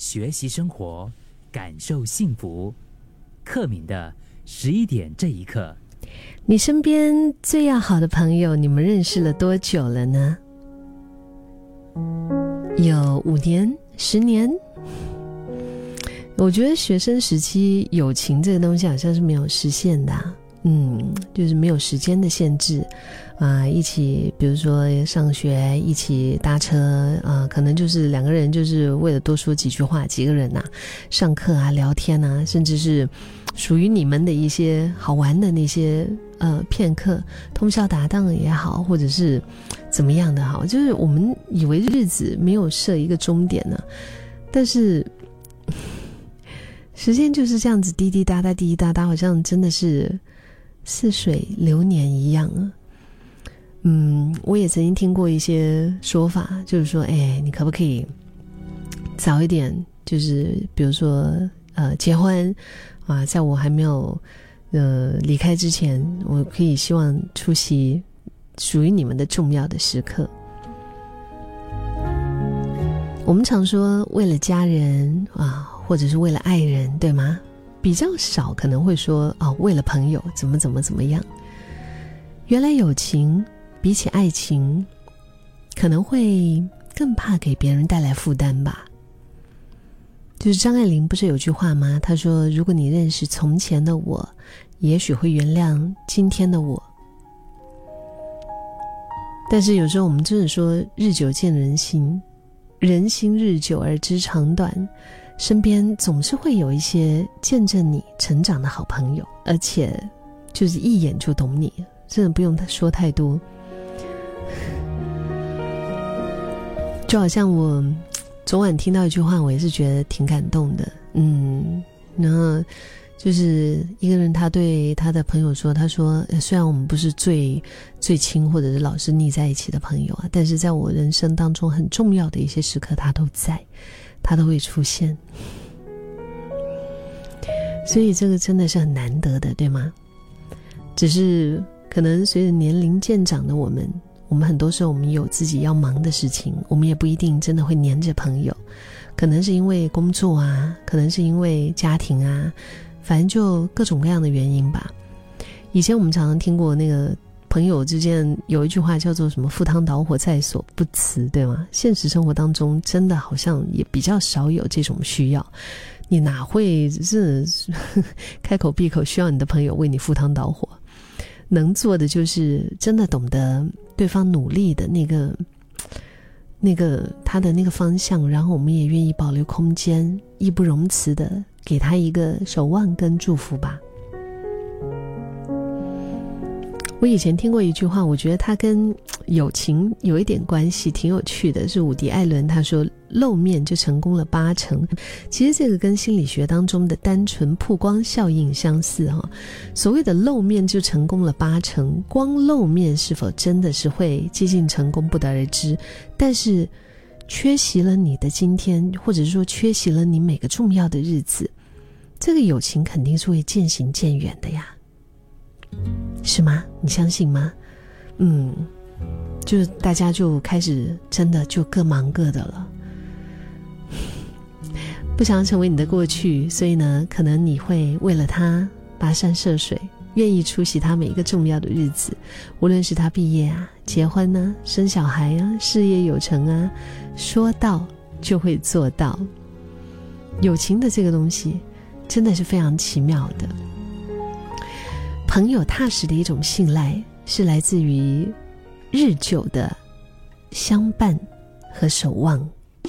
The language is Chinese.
学习生活，感受幸福。克敏的十一点这一刻，你身边最要好的朋友，你们认识了多久了呢？有五年、十年？我觉得学生时期友情这个东西好像是没有实现的，嗯，就是没有时间的限制。啊，一起，比如说上学，一起搭车，啊，可能就是两个人，就是为了多说几句话，几个人呐，上课啊，聊天啊，甚至是属于你们的一些好玩的那些呃片刻，通宵达旦也好，或者是怎么样的好，就是我们以为日子没有设一个终点呢，但是 时间就是这样子滴滴答答，滴滴答答，好像真的是似水流年一样啊。嗯，我也曾经听过一些说法，就是说，哎，你可不可以早一点，就是比如说，呃，结婚啊，在我还没有呃离开之前，我可以希望出席属于你们的重要的时刻。我们常说为了家人啊，或者是为了爱人，对吗？比较少可能会说哦，为了朋友怎么怎么怎么样。原来友情。比起爱情，可能会更怕给别人带来负担吧。就是张爱玲不是有句话吗？她说：“如果你认识从前的我，也许会原谅今天的我。”但是有时候我们真的说“日久见人心”，人心日久而知长短，身边总是会有一些见证你成长的好朋友，而且就是一眼就懂你，真的不用说太多。就好像我昨晚听到一句话，我也是觉得挺感动的。嗯，然后就是一个人，他对他的朋友说：“他说，虽然我们不是最最亲，或者是老是腻在一起的朋友啊，但是在我人生当中很重要的一些时刻，他都在，他都会出现。所以这个真的是很难得的，对吗？只是可能随着年龄渐长的我们。”我们很多时候，我们有自己要忙的事情，我们也不一定真的会黏着朋友，可能是因为工作啊，可能是因为家庭啊，反正就各种各样的原因吧。以前我们常常听过那个朋友之间有一句话叫做什么“赴汤蹈火在所不辞”，对吗？现实生活当中真的好像也比较少有这种需要，你哪会是 开口闭口需要你的朋友为你赴汤蹈火？能做的就是真的懂得对方努力的那个、那个他的那个方向，然后我们也愿意保留空间，义不容辞的给他一个守望跟祝福吧。我以前听过一句话，我觉得他跟友情有一点关系，挺有趣的。是伍迪·艾伦他说：“露面就成功了八成。”其实这个跟心理学当中的单纯曝光效应相似哈。所谓的露面就成功了八成，光露面是否真的是会接近成功不得而知。但是缺席了你的今天，或者是说缺席了你每个重要的日子，这个友情肯定是会渐行渐远的呀。是吗？你相信吗？嗯，就大家就开始真的就各忙各的了，不想要成为你的过去，所以呢，可能你会为了他跋山涉水，愿意出席他每一个重要的日子，无论是他毕业啊、结婚呢、生小孩啊、事业有成啊，说到就会做到。友情的这个东西，真的是非常奇妙的。朋友踏实的一种信赖，是来自于日久的相伴和守望。